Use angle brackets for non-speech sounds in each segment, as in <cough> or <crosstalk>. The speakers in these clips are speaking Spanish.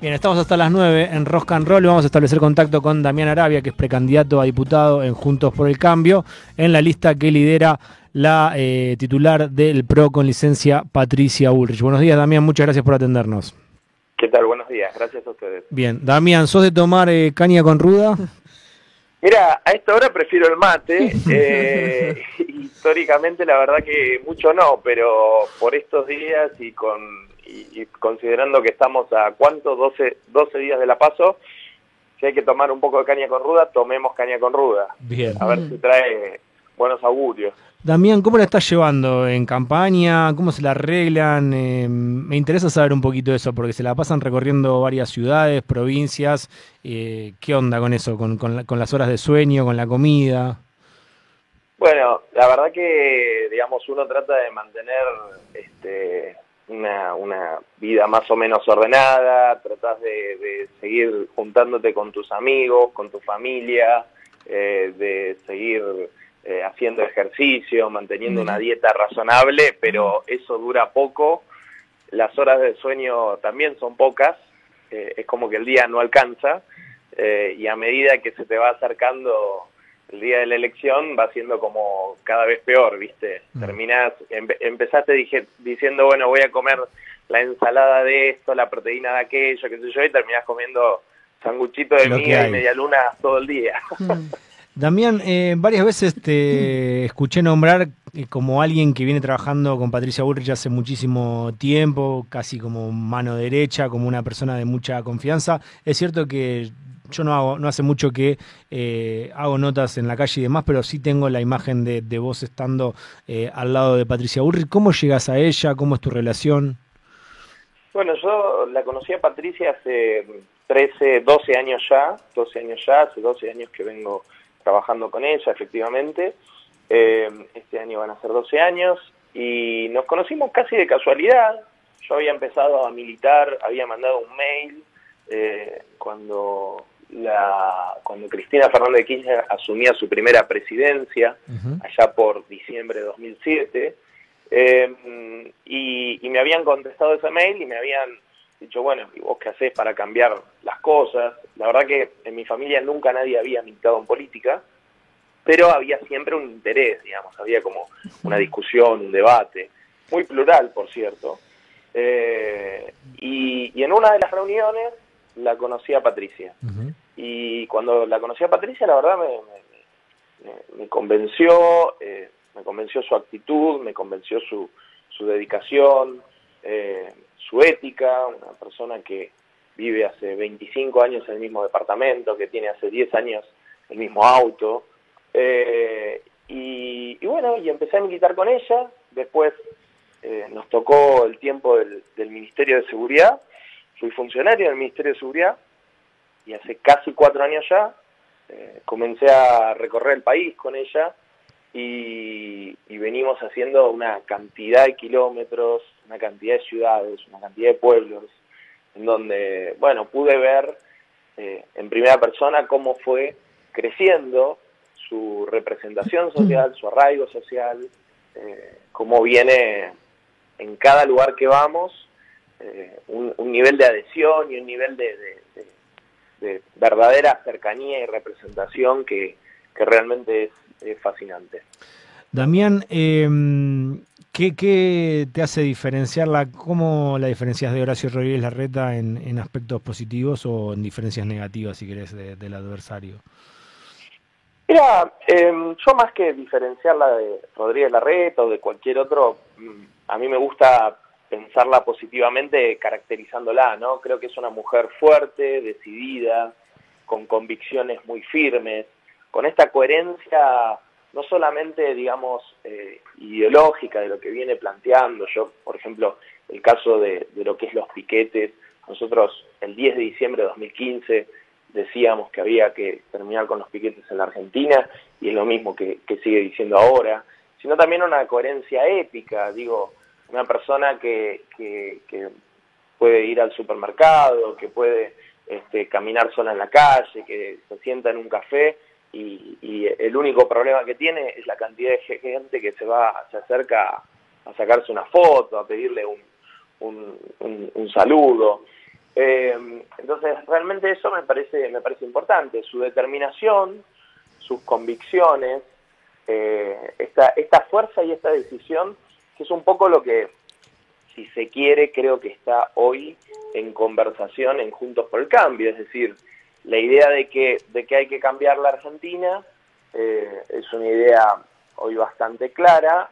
Bien, estamos hasta las 9 en Rock and Roll. Vamos a establecer contacto con Damián Arabia, que es precandidato a diputado en Juntos por el Cambio, en la lista que lidera la eh, titular del PRO con licencia, Patricia Ulrich. Buenos días, Damián. Muchas gracias por atendernos. ¿Qué tal? Buenos días. Gracias a ustedes. Bien. Damián, ¿sos de tomar eh, caña con ruda? <laughs> Mira, a esta hora prefiero el mate. <laughs> Eh, <laughs> históricamente, la verdad que mucho no, pero por estos días y con y, considerando que estamos a cuánto, 12, 12 días de la paso, si hay que tomar un poco de caña con ruda, tomemos caña con ruda. Bien. A ver si trae buenos augurios. Damián, ¿cómo la estás llevando en campaña? ¿Cómo se la arreglan? Eh, me interesa saber un poquito de eso, porque se la pasan recorriendo varias ciudades, provincias. Eh, ¿Qué onda con eso? ¿Con, con, con, las horas de sueño, con la comida? Bueno, la verdad que, digamos, uno trata de mantener este, una, una vida más o menos ordenada, tratas de, seguir juntándote con tus amigos, con tu familia, eh, de seguir eh, haciendo ejercicio, manteniendo una dieta razonable, pero eso dura poco, las horas de sueño también son pocas, eh, es como que el día no alcanza, y a medida que se te va acercando el día de la elección va siendo como cada vez peor, ¿viste? Mm. Terminás, empezaste dije, diciendo, bueno, voy a comer la ensalada de esto, la proteína de aquello, qué sé yo, y terminás comiendo sanguchito de miga y media luna todo el día. Mm. <laughs> Damián, eh, varias veces te escuché nombrar eh, como alguien que viene trabajando con Patricia Burrich hace muchísimo tiempo, casi como mano derecha, como una persona de mucha confianza. Es cierto que yo no hago, no hace mucho que eh, hago notas en la calle y demás, pero sí tengo la imagen de, de vos estando eh, al lado de Patricia Burri. ¿Cómo llegas a ella? ¿Cómo es tu relación? Bueno, yo la conocí a Patricia hace 13, 12 años ya, 12 años ya, hace 12 años que vengo trabajando con ella, efectivamente. Eh, este año van a ser 12 años y nos conocimos casi de casualidad. Yo había empezado a militar, había mandado un mail cuando la, cuando Cristina Fernández de Kirchner asumía su primera presidencia, allá por diciembre de 2007, eh, y, y, me habían contestado ese mail y me habían dicho, bueno, ¿y vos qué haces para cambiar las cosas? La verdad que en mi familia nunca nadie había militado en política, pero había siempre un interés, digamos, había como una discusión, un debate, muy plural, por cierto. Eh, y, y en una de las reuniones la conocí a Patricia. Y cuando la conocí a Patricia, la verdad me, me, convenció, eh, me convenció su actitud, me convenció su, su dedicación, eh, su ética, una persona que vive hace 25 años en el mismo departamento, que tiene hace 10 años el mismo auto. Eh, y, bueno, y empecé a militar con ella, después nos tocó el tiempo del, del Ministerio de Seguridad, fui funcionario del Ministerio de Seguridad y hace casi cuatro años ya eh, comencé a recorrer el país con ella y, venimos haciendo una cantidad de kilómetros, una cantidad de ciudades, una cantidad de pueblos, en donde, bueno, pude ver eh, en primera persona cómo fue creciendo su representación social, su arraigo social, eh, cómo viene en cada lugar que vamos eh, un, nivel de adhesión y un nivel de, verdadera cercanía y representación que, realmente es, fascinante. Damián, em, ¿qué, te hace diferenciarla? ¿Cómo la diferencias de Horacio Rodríguez Larreta en, en aspectos positivos o en diferencias negativas, si querés, del adversario? Mira, em, yo más que diferenciarla de Rodríguez Larreta o de cualquier otro, mm, a mí me gusta pensarla positivamente caracterizándola, ¿no? Creo que es una mujer fuerte, decidida, con convicciones muy firmes, con esta coherencia no solamente, digamos, eh, ideológica de lo que viene planteando, yo, por ejemplo, el caso de, lo que es los piquetes, nosotros el 10 de diciembre de 2015 decíamos que había que terminar con los piquetes en la Argentina, y es lo mismo que, que sigue diciendo ahora, sino también una coherencia épica, digo, una persona que, que, puede ir al supermercado, que puede este, caminar sola en la calle, que se sienta en un café y, el único problema que tiene es la cantidad de gente que se va, se acerca a sacarse una foto, a pedirle un, un, saludo. Eh, entonces, realmente eso me parece, me parece importante, su determinación, sus convicciones, eh, esta, esta fuerza y esta decisión, que es un poco lo que, si se quiere, creo que está hoy en conversación en Juntos por el Cambio, es decir, la idea de que, de que hay que cambiar la Argentina eh, es una idea hoy bastante clara,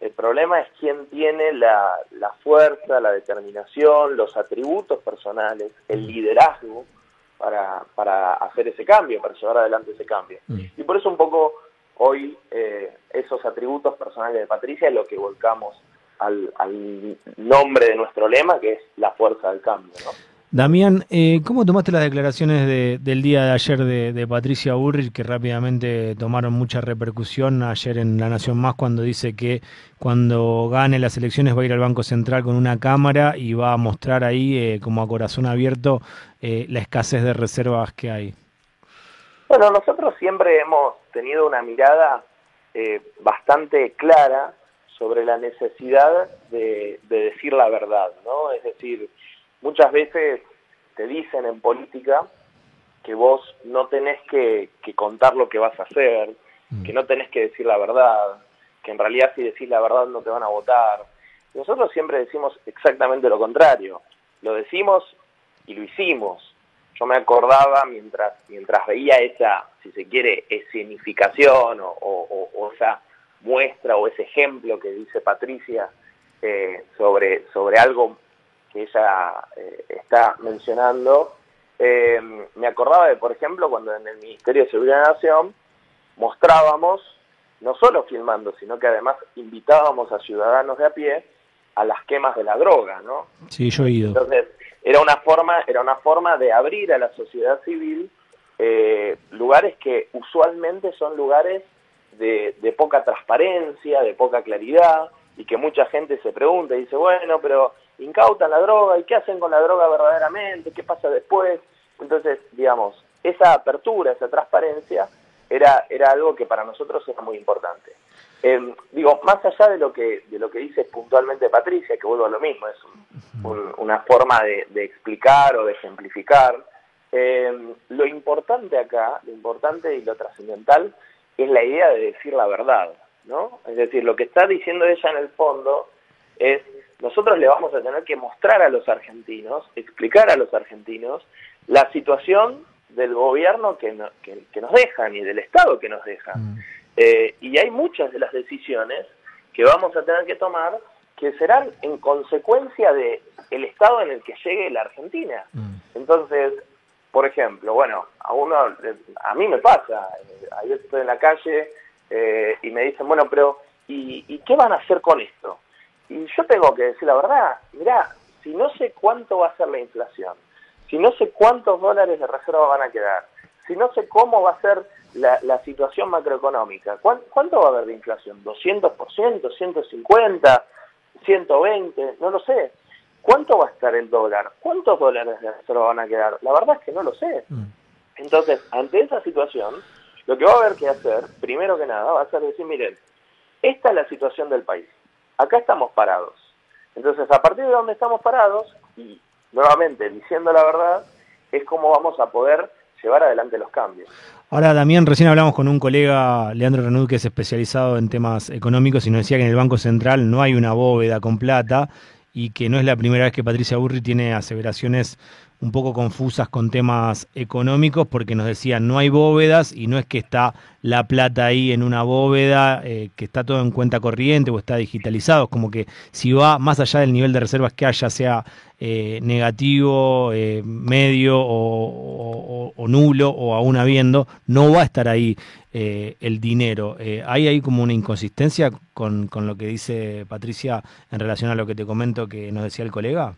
el problema es quién tiene la, la, fuerza, la determinación, los atributos personales, el liderazgo para, para hacer ese cambio, para llevar adelante ese cambio. Mm. Y por eso un poco hoy eh, esos atributos personales de Patricia es lo que volcamos al, nombre de nuestro lema, que es la fuerza del cambio. ¿no? Damián, eh, ¿cómo tomaste las declaraciones de, del día de ayer de, de, Patricia Burrich, que rápidamente tomaron mucha repercusión ayer en La Nación Más, cuando dice que cuando gane las elecciones va a ir al Banco Central con una cámara y va a mostrar ahí, eh, como a corazón abierto, eh, la escasez de reservas que hay? Bueno, nosotros siempre hemos tenido una mirada eh, bastante clara sobre la necesidad de, de decir la verdad, ¿no? Es decir, muchas veces te dicen en política que vos no tenés que, que contar lo que vas a hacer, mm. que no tenés que decir la verdad, que en realidad si decís la verdad no te van a votar. Nosotros siempre decimos exactamente lo contrario. Lo decimos y lo hicimos. Yo me acordaba mientras, mientras veía esa, si se quiere, escenificación o, o, o esa muestra o ese ejemplo que dice Patricia eh, sobre, sobre algo que ella eh, está mencionando, eh, me acordaba de, por ejemplo, cuando en el Ministerio de Seguridad de la Nación mostrábamos, no solo filmando, sino que además invitábamos a ciudadanos de a pie a las quemas de la droga, ¿no? Sí, yo he ido. Entonces, era una forma, era una forma de abrir a la sociedad civil eh, lugares que usualmente son lugares de, de poca transparencia, de poca claridad, y que mucha gente se pregunta y dice, bueno, pero incautan la droga y qué hacen con la droga verdaderamente, qué pasa después. Entonces, digamos, esa apertura, esa transparencia era, era algo que para nosotros era muy importante. Eh, digo, más allá de lo que de lo que dice puntualmente Patricia, que vuelvo a lo mismo, es un, una forma de, de, explicar o de ejemplificar, eh, lo importante acá, lo importante y lo trascendental es la idea de decir la verdad, ¿no? Es decir, lo que está diciendo ella en el fondo es nosotros le vamos a tener que mostrar a los argentinos, explicar a los argentinos la situación del gobierno que, no, que, que nos dejan y del Estado que nos dejan. Mm. Eh, y hay muchas de las decisiones que vamos a tener que tomar que serán en consecuencia de el estado en el que llegue la Argentina. Mm. Entonces, por ejemplo, bueno, a uno, a mí me pasa, eh, ayer estoy en la calle eh, y me dicen, bueno, pero ¿y, ¿y qué van a hacer con esto? Y yo tengo que decir la verdad, mirá, si no sé cuánto va a ser la inflación, si no sé cuántos dólares de reserva van a quedar, si no sé cómo va a ser la, la situación macroeconómica, ¿cuánto va a haber de inflación? ¿200%? ¿150%? ¿120%? No lo sé. ¿Cuánto va a estar el dólar? ¿Cuántos dólares de reserva van a quedar? La verdad es que no lo sé. Mm. Entonces, ante esa situación, lo que va a haber que hacer, primero que nada, va a ser decir, miren, esta es la situación del país acá estamos parados. Entonces, a partir de donde estamos parados, y nuevamente diciendo la verdad, es como vamos a poder llevar adelante los cambios. Ahora, Damián, recién hablamos con un colega, Leandro Renud, que es especializado en temas económicos y nos decía que en el Banco Central no hay una bóveda con plata y que no es la primera vez que Patricia Burri tiene aseveraciones un poco confusas con temas económicos porque nos decían no hay bóvedas y no es que está la plata ahí en una bóveda, eh, que está todo en cuenta corriente o está digitalizado, es como que si va más allá del nivel de reservas que haya, sea eh, negativo, eh, medio o, o, nulo o aún habiendo, no va a estar ahí el dinero. ¿Hay ahí como una inconsistencia con, con lo que dice Patricia en relación a lo que te comento que nos decía el colega?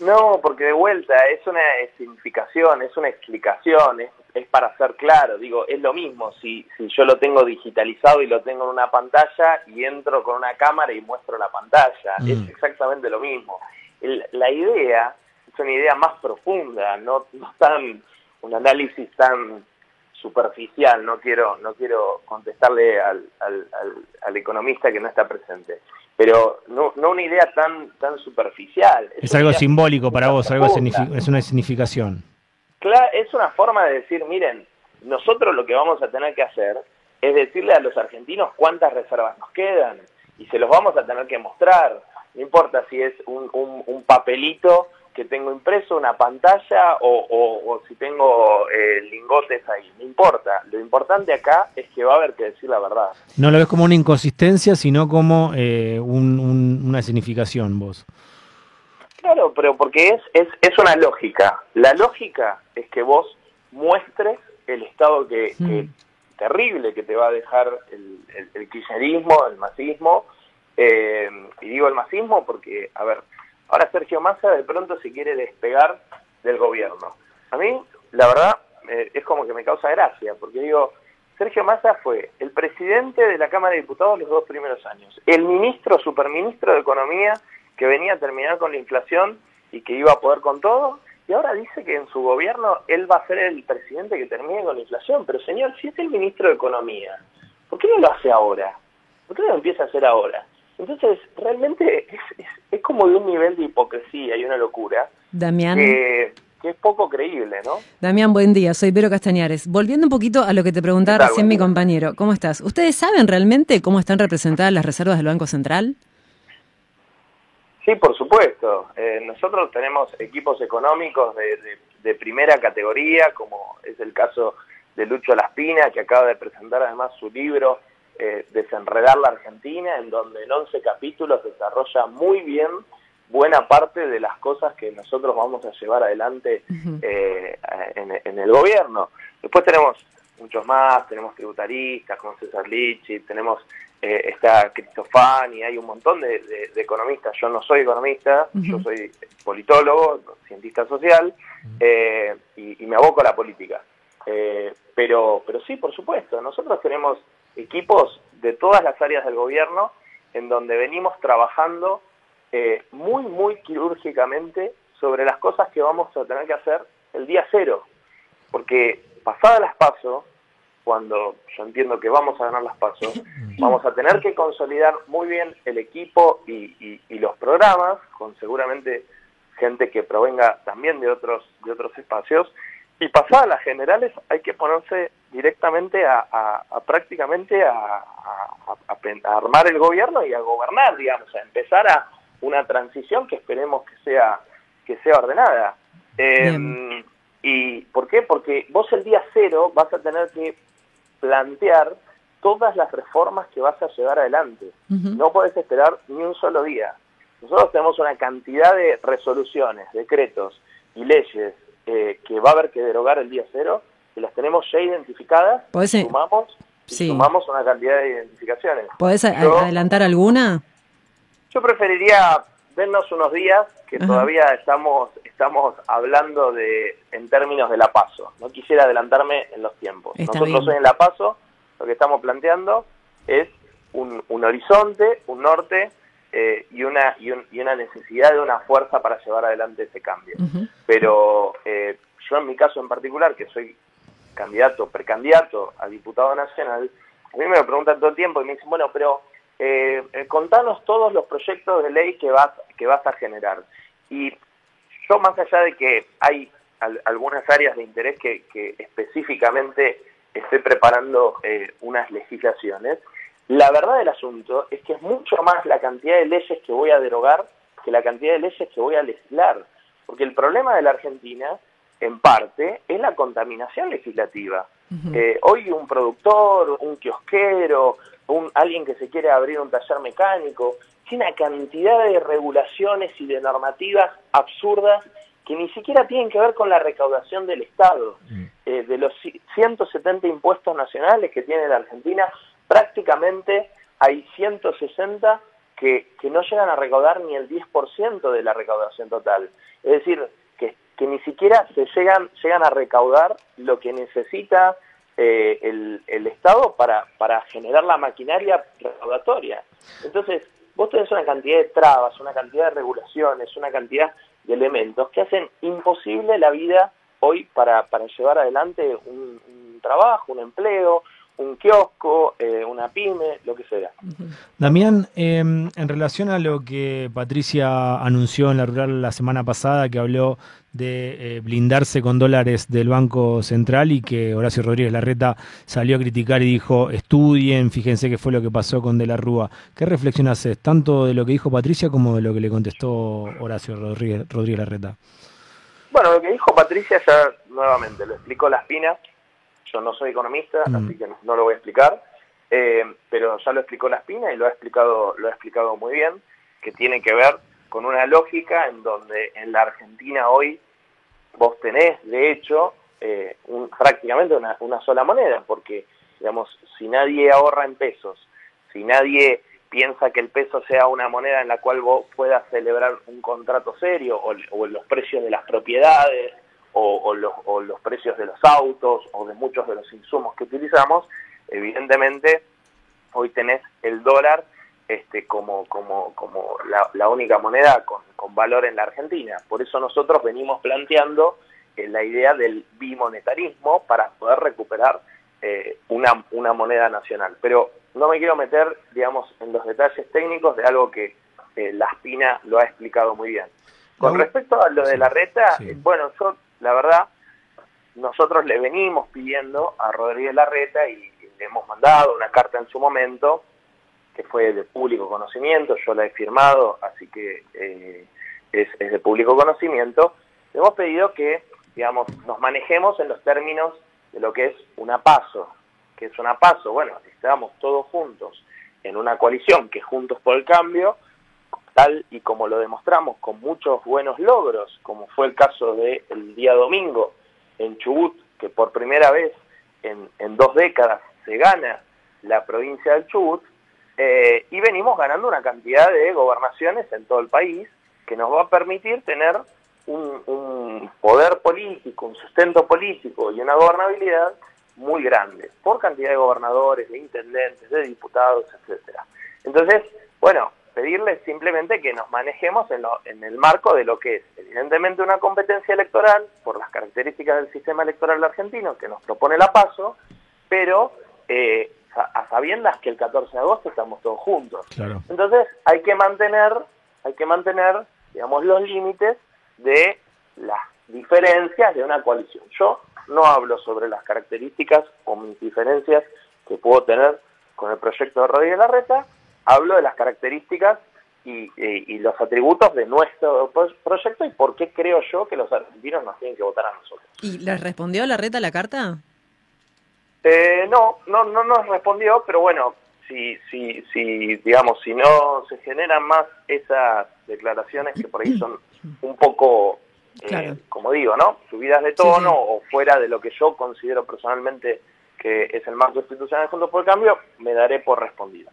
No, porque de vuelta es una significación, es una explicación, es, es, para ser claro. Digo, es lo mismo si, si yo lo tengo digitalizado y lo tengo en una pantalla y entro con una cámara y muestro la pantalla. Mm. Es exactamente lo mismo. El, la idea es una idea más profunda, no, no tan un análisis tan superficial. No quiero no quiero contestarle al, al, al, al economista que no está presente. Pero no, no una idea tan, tan superficial. Es, algo simbólico para vos, algo es una significación. Claro, es una forma de decir, miren, nosotros lo que vamos a tener que hacer es decirle a los argentinos cuántas reservas nos quedan y se los vamos a tener que mostrar. No importa si es un, un, papelito que tengo impreso, una pantalla o, si tengo eh, lingotes ahí. No importa. Lo importante acá es que va a haber que decir la verdad. No lo ves como una inconsistencia, sino como eh, una significación vos. Claro, pero porque es, es, es una lógica. La lógica es que vos muestres el estado que, mm. terrible que te va a dejar el, el, kirchnerismo, el masismo, eh, y digo el masismo porque, a ver, ahora Sergio Massa de pronto se quiere despegar del gobierno. A mí, la verdad, eh, es como que me causa gracia, porque digo, Sergio Massa fue el presidente de la Cámara de Diputados los dos primeros años, el ministro, superministro de Economía, que venía a terminar con la inflación y que iba a poder con todo, y ahora dice que en su gobierno él va a ser el presidente que termine con la inflación. Pero señor, si es el ministro de Economía, ¿por qué no lo hace ahora? ¿Por qué no lo empieza a hacer ahora? Entonces, realmente es, es, como de un nivel de hipocresía y una locura. Damián. Que, es poco creíble, ¿no? Damián, buen día. Soy Vero Castañares. Volviendo un poquito a lo que te preguntaba recién mi compañero. ¿Cómo estás? ¿Ustedes saben realmente cómo están representadas las reservas del Banco Central? Sí, por supuesto. Eh, nosotros tenemos equipos económicos de, primera categoría, como es el caso de Lucho Laspina, que acaba de presentar además su libro eh, Desenredar la Argentina, en donde en 11 capítulos desarrolla muy bien buena parte de las cosas que nosotros vamos a llevar adelante eh, en, el gobierno. Después tenemos muchos más, tenemos tributaristas como César Lichi, tenemos eh, está Cristofani, hay un montón de, economistas. Yo no soy economista, yo soy politólogo, cientista social, eh, y, me aboco a la política. Eh, pero, pero sí, por supuesto, nosotros tenemos equipos de todas las áreas del gobierno en donde venimos trabajando muy, muy quirúrgicamente sobre las cosas que vamos a tener que hacer el día cero. Porque pasadas las pasos, cuando yo entiendo que vamos a ganar las pasos, <laughs> vamos a tener que consolidar muy bien el equipo y, los programas, con seguramente gente que provenga también de otros, de otros espacios, y pasadas las generales hay que ponerse directamente a, prácticamente a, armar el gobierno y a gobernar, digamos, a empezar a una transición que esperemos que sea, que sea ordenada. Eh, ¿Y por qué? Porque vos el día cero vas a tener que plantear todas las reformas que vas a llevar adelante. No podés esperar ni un solo día. Nosotros tenemos una cantidad de resoluciones, decretos y leyes eh, que va a haber que derogar el día cero, que las tenemos ya identificadas, y sumamos, sumamos una cantidad de identificaciones. ¿Podés adelantar alguna? Yo preferiría vernos unos días que todavía estamos estamos hablando de en términos de la paso. No quisiera adelantarme en los tiempos. Nosotros en la paso lo que estamos planteando es un, horizonte, un norte eh, y, una, y, una necesidad de una fuerza para llevar adelante ese cambio. Pero eh, yo en mi caso en particular, que soy candidato, precandidato a diputado nacional, a mí me lo preguntan todo el tiempo y me dicen, bueno, pero eh, contanos todos los proyectos de ley que vas, que vas a generar. Y yo más allá de que hay algunas áreas de interés que, específicamente estoy preparando eh, unas legislaciones, la verdad del asunto es que es mucho más la cantidad de leyes que voy a derogar que la cantidad de leyes que voy a legislar. Porque el problema de la Argentina, en parte, es la contaminación legislativa. Eh, hoy un productor, un kiosquero, un, alguien que se quiere abrir un taller mecánico, tiene una cantidad de regulaciones y de normativas absurdas que ni siquiera tienen que ver con la recaudación del Estado. Eh, de los 170 impuestos nacionales que tiene la Argentina, prácticamente hay 160 que, que no llegan a recaudar ni el 10% de la recaudación total. Es decir, que, ni siquiera se llegan, llegan a recaudar lo que necesita eh, el, el, Estado para, para generar la maquinaria recaudatoria. Entonces, vos tenés una cantidad de trabas, una cantidad de regulaciones, una cantidad de elementos que hacen imposible la vida hoy para, para llevar adelante un, trabajo, un empleo, un kiosco, eh, una pyme, lo que sea. Damián, em, en relación a lo que Patricia anunció en la rural la semana pasada, que habló de eh, blindarse con dólares del Banco Central y que Horacio Rodríguez Larreta salió a criticar y dijo, estudien, fíjense qué fue lo que pasó con De la Rúa. ¿Qué reflexión haces tanto de lo que dijo Patricia como de lo que le contestó Horacio Rodríguez, Rodríguez Larreta? Bueno, lo que dijo Patricia ya nuevamente lo explicó Las Pinas yo no soy economista, mm. así que no lo voy a explicar, eh, pero ya lo explicó La Espina y lo ha explicado, lo ha explicado muy bien, que tiene que ver con una lógica en donde en la Argentina hoy vos tenés, de hecho, eh, prácticamente una, una sola moneda, porque, digamos, si nadie ahorra en pesos, si nadie piensa que el peso sea una moneda en la cual vos puedas celebrar un contrato serio o, o los precios de las propiedades o, los, precios de los autos o de muchos de los insumos que utilizamos, evidentemente hoy tenés el dólar este, como, como, como la, única moneda con, valor en la Argentina. Por eso nosotros venimos planteando eh, la idea del bimonetarismo para poder recuperar eh, una, una moneda nacional. Pero no me quiero meter, digamos, en los detalles técnicos de algo que eh, La Espina lo ha explicado muy bien. Con respecto a lo de la reta, bueno, yo la verdad, nosotros le venimos pidiendo a Rodríguez Larreta y le hemos mandado una carta en su momento, que fue de público conocimiento, yo la he firmado, así que eh, es, de público conocimiento, le hemos pedido que, digamos, nos manejemos en los términos de lo que es una paso, que es una paso, bueno, estamos todos juntos en una coalición que Juntos por el Cambio, tal y como lo demostramos con muchos buenos logros, como fue el caso del día domingo en Chubut, que por primera vez en, dos décadas se gana la provincia del Chubut, eh, y venimos ganando una cantidad de gobernaciones en todo el país que nos va a permitir tener un, poder político, un sustento político y una gobernabilidad muy grande, por cantidad de gobernadores, de intendentes, de diputados, etcétera. Entonces, bueno, pedirles simplemente que nos manejemos en, en, el marco de lo que es evidentemente una competencia electoral por las características del sistema electoral argentino que nos propone la PASO, pero eh, a sabiendas que el 14 de agosto estamos todos juntos. Entonces hay que mantener, hay que mantener, digamos, los límites de las diferencias de una coalición. Yo no hablo sobre las características o mis diferencias que puedo tener con el proyecto de Rodríguez Larreta, hablo de las características y, los atributos de nuestro proyecto y por qué creo yo que los argentinos nos tienen que votar a nosotros. ¿Y les respondió la reta la carta? Eh, no, no, no nos respondió, pero bueno, si, si, si, digamos, si no se generan más esas declaraciones que por ahí son un poco, eh, como digo, ¿no? Subidas de tono o fuera de lo que yo considero personalmente es el marco institucional Juntos por el Cambio, me daré por respondida.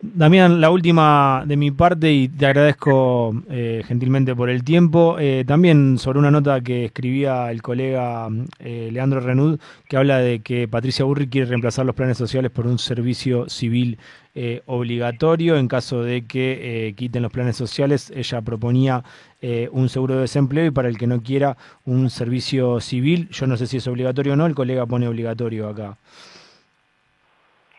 Damián, la última de mi parte y te agradezco eh, gentilmente por el tiempo. Eh, también sobre una nota que escribía el colega eh, Leandro Renud, que habla de que Patricia Burri quiere reemplazar los planes sociales por un servicio civil eh, obligatorio. En caso de que eh, quiten los planes sociales, ella proponía eh, un seguro de desempleo y para el que no quiera un servicio civil. Yo no sé si es obligatorio o no, el colega pone obligatorio acá.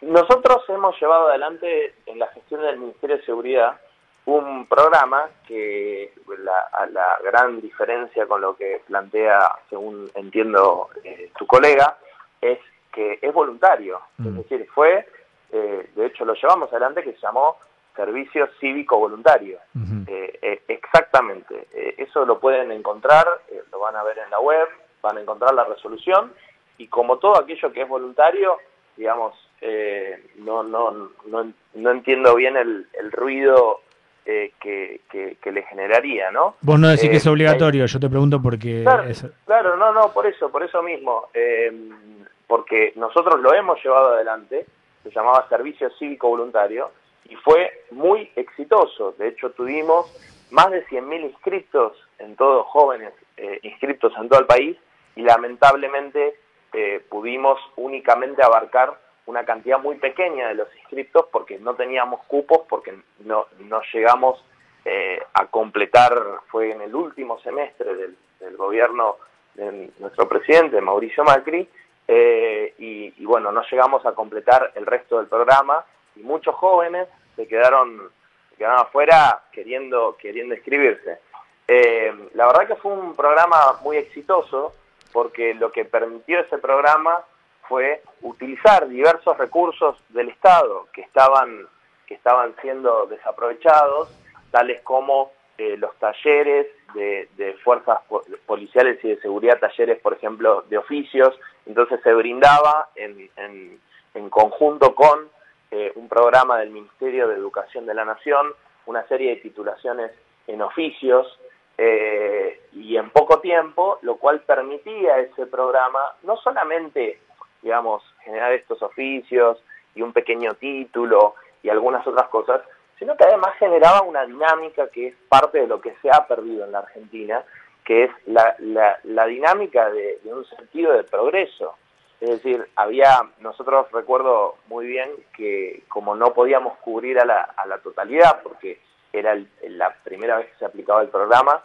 Nosotros hemos llevado adelante en la gestión del Ministerio de Seguridad un programa que la, la gran diferencia con lo que plantea, según entiendo tu colega, es que es voluntario. Es mm. decir, fue eh, de hecho lo llevamos adelante, que se llamó Servicio Cívico Voluntario. Eh, eh, exactamente, eso lo pueden encontrar, lo van a ver en la web, van a encontrar la resolución y como todo aquello que es voluntario, digamos, no, no, no, no, entiendo bien el, el ruido que, que, le generaría, ¿no? Vos no decís que es obligatorio, yo te pregunto porque... Claro, claro, no, no, por eso, por eso mismo, porque nosotros lo hemos llevado adelante, se llamaba Servicio Cívico Voluntario, y fue muy exitoso. De hecho, tuvimos más de 100.000 inscritos en todos jóvenes eh, inscritos en todo el país y lamentablemente eh, pudimos únicamente abarcar una cantidad muy pequeña de los inscritos porque no teníamos cupos, porque no, no llegamos eh, a completar, fue en el último semestre del, del gobierno de nuestro presidente, Mauricio Macri, eh, y, bueno, no llegamos a completar el resto del programa y muchos jóvenes se quedaron, quedaron afuera queriendo, queriendo inscribirse. Eh, la verdad que fue un programa muy exitoso porque lo que permitió ese programa fue utilizar diversos recursos del Estado que estaban, que estaban siendo desaprovechados, tales como eh, los talleres de, fuerzas policiales y de seguridad, talleres, por ejemplo, de oficios. Entonces se brindaba en, en, conjunto con eh, un programa del Ministerio de Educación de la Nación, una serie de titulaciones en oficios eh, y en poco tiempo, lo cual permitía ese programa no solamente, digamos, generar estos oficios y un pequeño título y algunas otras cosas, sino que además generaba una dinámica que es parte de lo que se ha perdido en la Argentina, que es la, la, dinámica de, un sentido de progreso. Es decir, había, nosotros recuerdo muy bien que como no podíamos cubrir a la, a la totalidad, porque era la primera vez que se aplicaba el programa,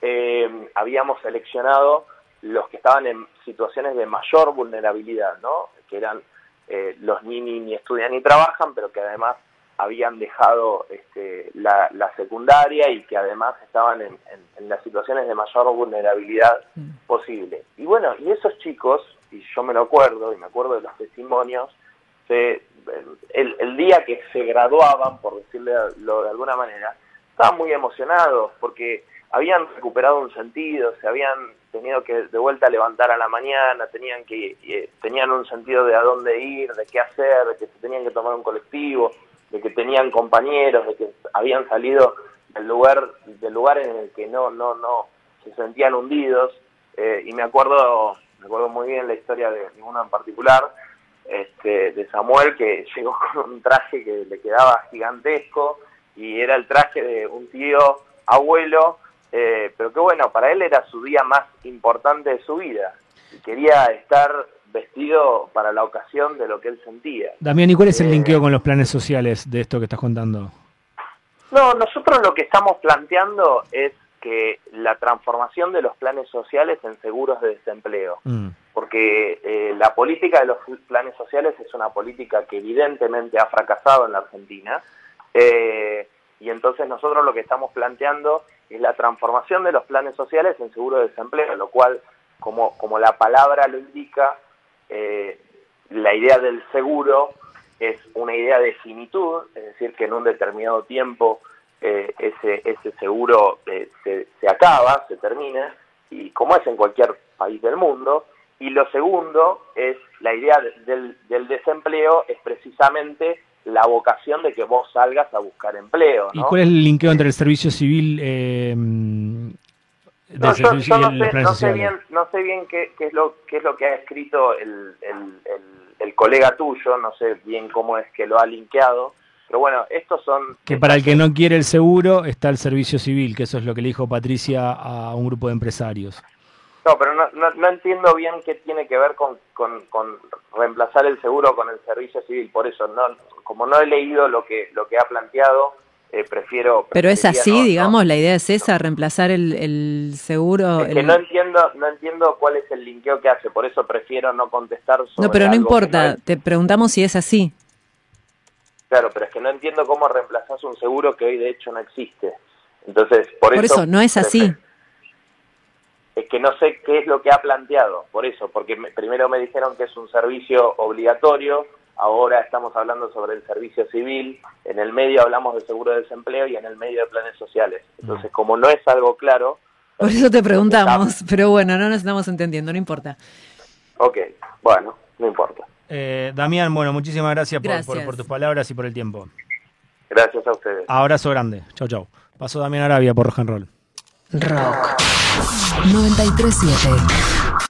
eh, habíamos seleccionado los que estaban en situaciones de mayor vulnerabilidad, ¿no? que eran eh, los ni, ni estudian ni trabajan, pero que además habían dejado este, la, secundaria y que además estaban en, las situaciones de mayor vulnerabilidad mm. posible. Y bueno, y esos chicos, y yo me lo acuerdo, y me acuerdo de los testimonios, el, el, día que se graduaban, por decirlo de alguna manera, estaban muy emocionados porque habían recuperado un sentido, se habían tenido que de vuelta levantar a la mañana, tenían que eh, tenían un sentido de a dónde ir, de qué hacer, de que se tenían que tomar un colectivo, de que tenían compañeros, de que habían salido del lugar, del lugar en el que no, no, no se sentían hundidos. Eh, y me acuerdo, me acuerdo muy bien la historia de uno en particular, este, de Samuel, que <laughs> llegó con un traje que le quedaba gigantesco y era el traje de un tío abuelo, eh, pero que bueno, para él era su día más importante de su vida. Y quería estar vestido para la ocasión de lo que él sentía. Damián, ¿y cuál es el eh, linkeo con los planes sociales de esto que estás contando? No, nosotros lo que estamos planteando es que la transformación de los planes sociales en seguros de desempleo, mm. porque eh, la política de los planes sociales es una política que evidentemente ha fracasado en la Argentina, eh, y entonces nosotros lo que estamos planteando es la transformación de los planes sociales en seguros de desempleo, lo cual, como, como la palabra lo indica, eh, la idea del seguro es una idea de finitud, es decir, que en un determinado tiempo eh, ese, ese seguro eh, se, se, acaba, se termina, y como es en cualquier país del mundo. Y lo segundo es la idea del, del desempleo, es precisamente la vocación de que vos salgas a buscar empleo. ¿Y cuál es el linkeo entre el servicio civil eh, no, yo, no, sé, bien, no sé bien qué, es lo, qué es lo que ha escrito el, el, colega tuyo, no sé bien cómo es que lo ha linkeado, pero bueno, estos son... Que para el que no quiere el seguro está el servicio civil, que eso es lo que le dijo Patricia a un grupo de empresarios. No, pero no, no, entiendo bien qué tiene que ver con, con, con, reemplazar el seguro con el servicio civil, por eso, no como no he leído lo que, lo que ha planteado, eh, prefiero... Pero es así, digamos, la idea es esa, reemplazar el, el seguro... Es que no entiendo no entiendo cuál es el linkeo que hace, por eso prefiero no contestar sobre No, pero no importa, te preguntamos si es así. Claro, pero es que no entiendo cómo reemplazas un seguro que hoy de hecho no existe. Entonces, por, por eso, no es así. Es que no sé qué es lo que ha planteado, por eso, porque primero me dijeron que es un servicio obligatorio, ahora estamos hablando sobre el servicio civil, en el medio hablamos de seguro de desempleo y en el medio de planes sociales. Entonces, como no es algo claro... Por eso te preguntamos, pero bueno, no nos estamos entendiendo, no importa. Ok, bueno, no importa. Eh, Damián, bueno, muchísimas gracias, Por, por, tus palabras y por el tiempo. Gracias a ustedes. Abrazo grande. Chau, chau. Pasó Damián Arabia por Rock and Roll. Rock 937